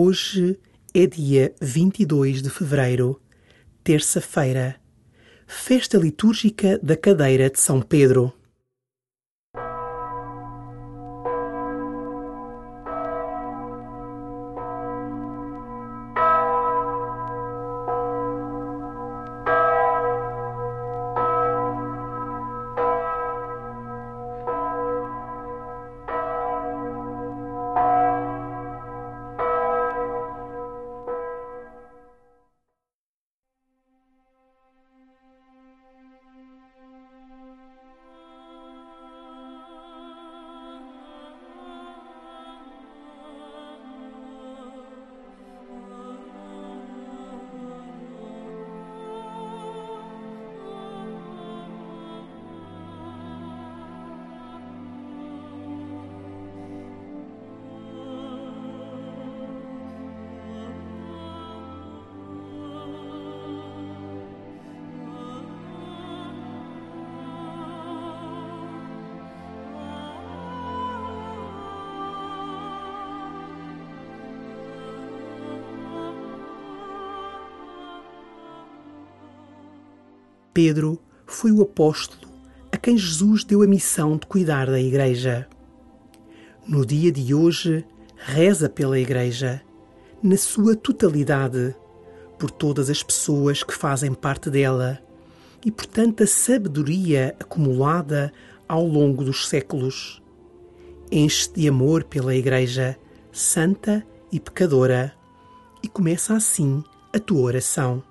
Hoje é dia 22 de fevereiro, terça-feira, festa litúrgica da cadeira de São Pedro. Pedro foi o apóstolo a quem Jesus deu a missão de cuidar da Igreja. No dia de hoje, reza pela Igreja, na sua totalidade, por todas as pessoas que fazem parte dela e por tanta sabedoria acumulada ao longo dos séculos. Enche de amor pela Igreja, santa e pecadora, e começa assim a tua oração.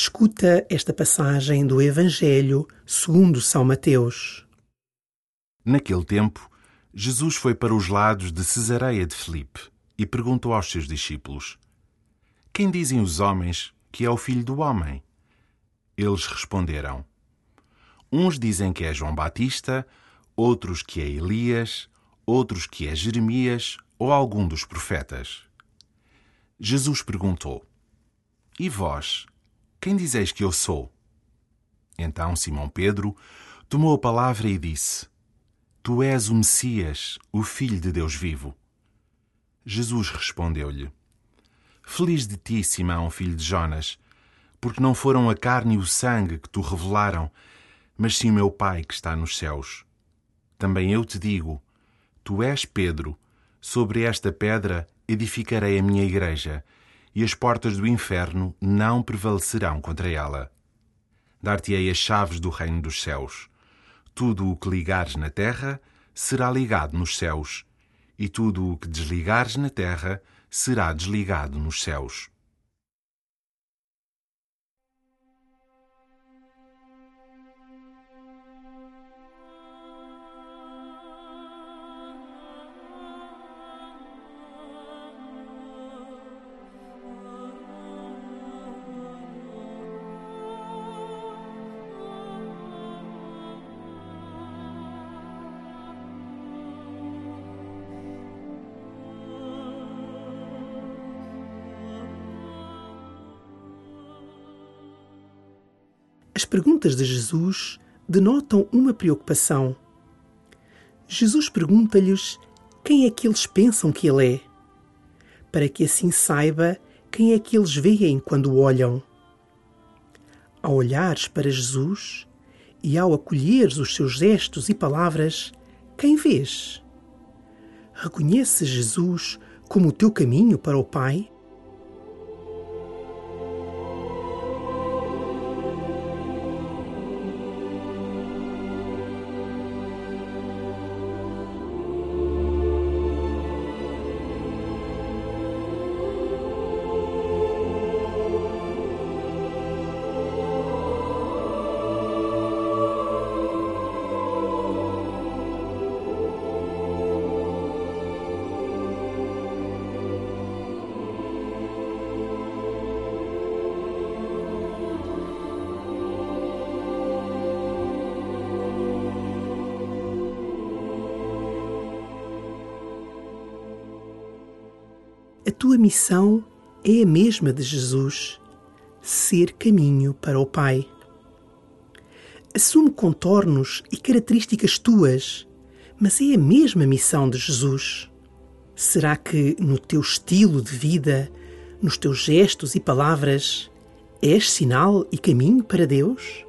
Escuta esta passagem do Evangelho segundo São Mateus. Naquele tempo, Jesus foi para os lados de Cesareia de Filipe e perguntou aos seus discípulos: Quem dizem os homens que é o filho do homem? Eles responderam: Uns dizem que é João Batista, outros que é Elias, outros que é Jeremias ou algum dos profetas. Jesus perguntou: E vós? Quem dizeis que eu sou? Então Simão Pedro tomou a palavra e disse: Tu és o Messias, o Filho de Deus vivo. Jesus respondeu-lhe: Feliz de ti, Simão, filho de Jonas, porque não foram a carne e o sangue que tu revelaram, mas sim meu Pai que está nos céus. Também eu te digo: Tu és Pedro, sobre esta pedra edificarei a minha igreja e as portas do inferno não prevalecerão contra ela. Dar-te-ei as chaves do reino dos céus. Tudo o que ligares na terra será ligado nos céus, e tudo o que desligares na terra será desligado nos céus. As perguntas de Jesus denotam uma preocupação. Jesus pergunta-lhes quem é que eles pensam que ele é, para que assim saiba quem é que eles veem quando o olham. Ao olhares para Jesus e ao acolheres os seus gestos e palavras, quem vês? Reconheces Jesus como o teu caminho para o Pai? A tua missão é a mesma de Jesus: ser caminho para o Pai. Assume contornos e características tuas, mas é a mesma missão de Jesus. Será que no teu estilo de vida, nos teus gestos e palavras, és sinal e caminho para Deus?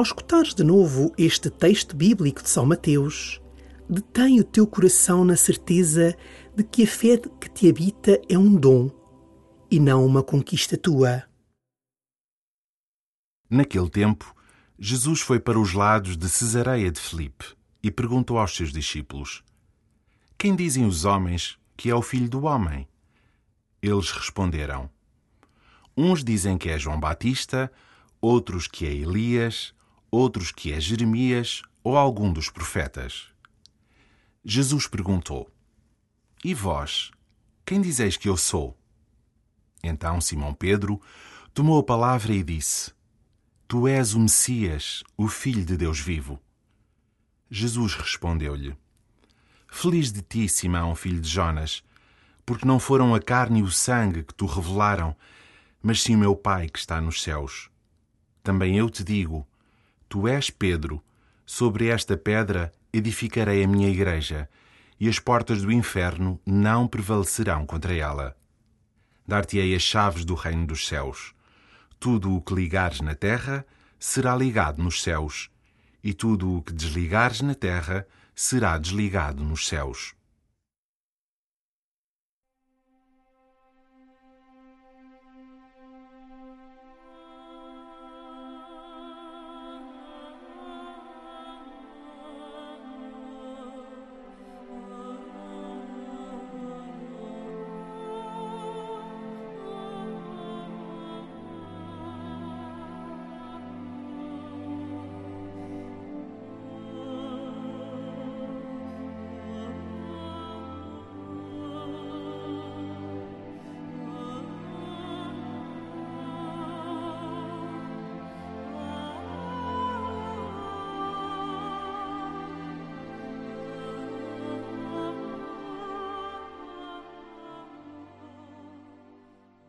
Ao escutares de novo este texto bíblico de São Mateus, detém o teu coração na certeza de que a fé que te habita é um dom e não uma conquista tua. Naquele tempo, Jesus foi para os lados de Cesareia de Filipe e perguntou aos seus discípulos: Quem dizem os homens que é o filho do homem? Eles responderam: Uns dizem que é João Batista, outros que é Elias, outros que é Jeremias ou algum dos profetas. Jesus perguntou: E vós, quem dizeis que eu sou? Então Simão Pedro tomou a palavra e disse: Tu és o Messias, o Filho de Deus vivo. Jesus respondeu-lhe: Feliz de ti, Simão, filho de Jonas, porque não foram a carne e o sangue que tu revelaram, mas sim o meu Pai que está nos céus. Também eu te digo: Tu és Pedro, sobre esta pedra edificarei a minha igreja, e as portas do inferno não prevalecerão contra ela. Dar-te-ei as chaves do reino dos céus. Tudo o que ligares na terra será ligado nos céus, e tudo o que desligares na terra será desligado nos céus.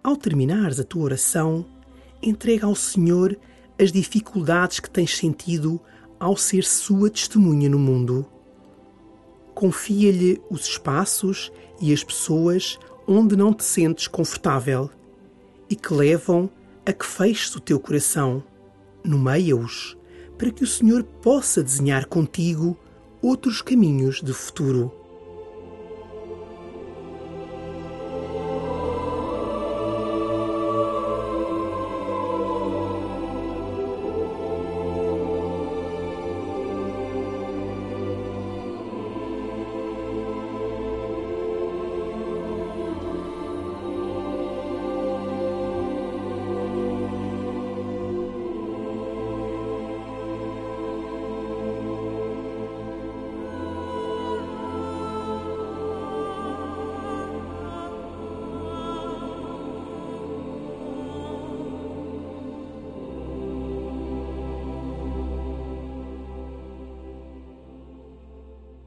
Ao terminares a tua oração, entrega ao Senhor as dificuldades que tens sentido ao ser sua testemunha no mundo. Confia-lhe os espaços e as pessoas onde não te sentes confortável e que levam a que feches o teu coração. Nomeia-os para que o Senhor possa desenhar contigo outros caminhos de futuro.